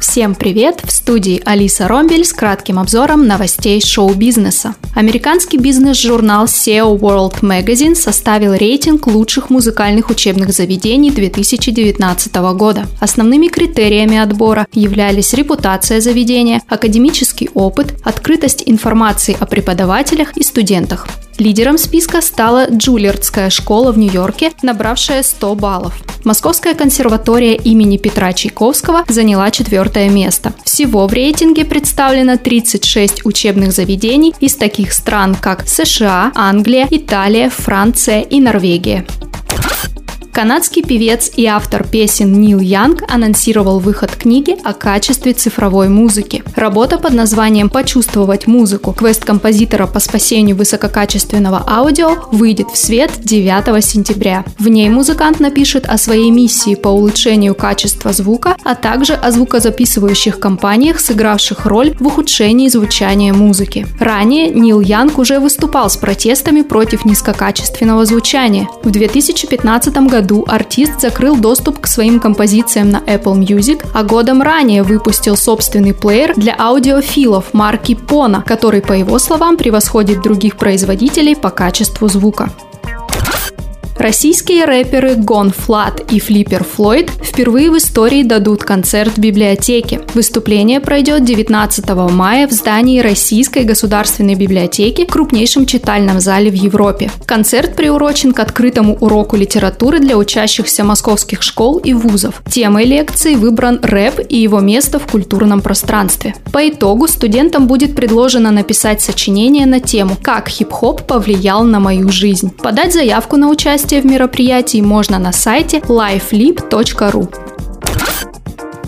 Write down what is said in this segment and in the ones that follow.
Всем привет! В студии Алиса Ромбель с кратким обзором новостей шоу-бизнеса. Американский бизнес-журнал SEO World Magazine составил рейтинг лучших музыкальных учебных заведений 2019 года. Основными критериями отбора являлись репутация заведения, академический опыт, открытость информации о преподавателях и студентах. Лидером списка стала Джулиардская школа в Нью-Йорке, набравшая 100 баллов. Московская консерватория имени Петра Чайковского заняла четвертое место. Всего в рейтинге представлено 36 учебных заведений из таких стран, как США, Англия, Италия, Франция и Норвегия. Канадский певец и автор песен Нил Янг анонсировал выход книги о качестве цифровой музыки. Работа под названием «Почувствовать музыку. Квест композитора по спасению высококачественного аудио» выйдет в свет 9 сентября. В ней музыкант напишет о своей миссии по улучшению качества звука, а также о звукозаписывающих компаниях, сыгравших роль в ухудшении звучания музыки. Ранее Нил Янг уже выступал с протестами против низкокачественного звучания. В 2015 году году артист закрыл доступ к своим композициям на Apple Music, а годом ранее выпустил собственный плеер для аудиофилов марки Pona, который, по его словам, превосходит других производителей по качеству звука. Российские рэперы Гон Флат и Флиппер Флойд впервые в истории дадут концерт в библиотеке. Выступление пройдет 19 мая в здании Российской государственной библиотеки, крупнейшем читальном зале в Европе. Концерт приурочен к открытому уроку литературы для учащихся московских школ и вузов. Темой лекции выбран рэп и его место в культурном пространстве. По итогу студентам будет предложено написать сочинение на тему «Как хип-хоп повлиял на мою жизнь». Подать заявку на участие участие в мероприятии можно на сайте lifelip.ru.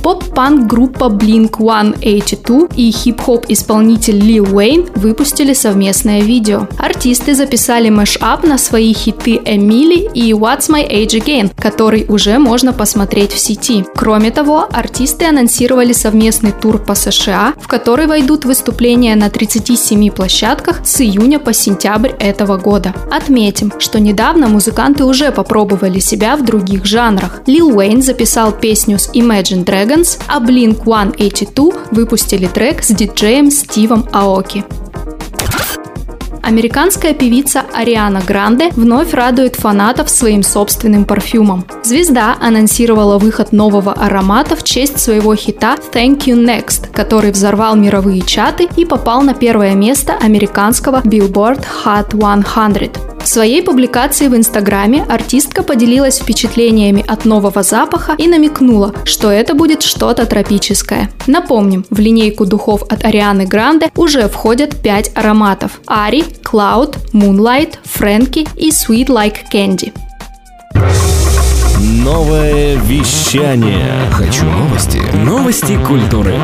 Поп-панк группа Blink-182 и хип-хоп исполнитель Лил Уэйн выпустили совместное видео. Артисты записали мэш-ап на свои хиты A Milli и What's My Age Again, который уже можно посмотреть в сети. Кроме того, артисты анонсировали совместный тур по США, в который войдут выступления на 37 площадках с июня по сентябрь этого года. Отметим, что недавно музыканты уже попробовали себя в других жанрах. Лил Уэйн записал песню с Imagine Dragons Dragons, а Blink-182 выпустили трек с диджеем Стивом Аоки. Американская певица Ариана Гранде вновь радует фанатов своим собственным парфюмом. Звезда анонсировала выход нового аромата в честь своего хита Thank You Next, который взорвал мировые чаты и попал на первое место американского Billboard Hot 100. В своей публикации в Инстаграме артистка поделилась впечатлениями от нового запаха и намекнула, что это будет что-то тропическое. Напомним, в линейку духов от Арианы Гранде уже входят 5 ароматов – Ари, Cloud, Moonlight, Фрэнки и Sweet Like Candy. Новое вещание. Хочу новости. Новости культуры.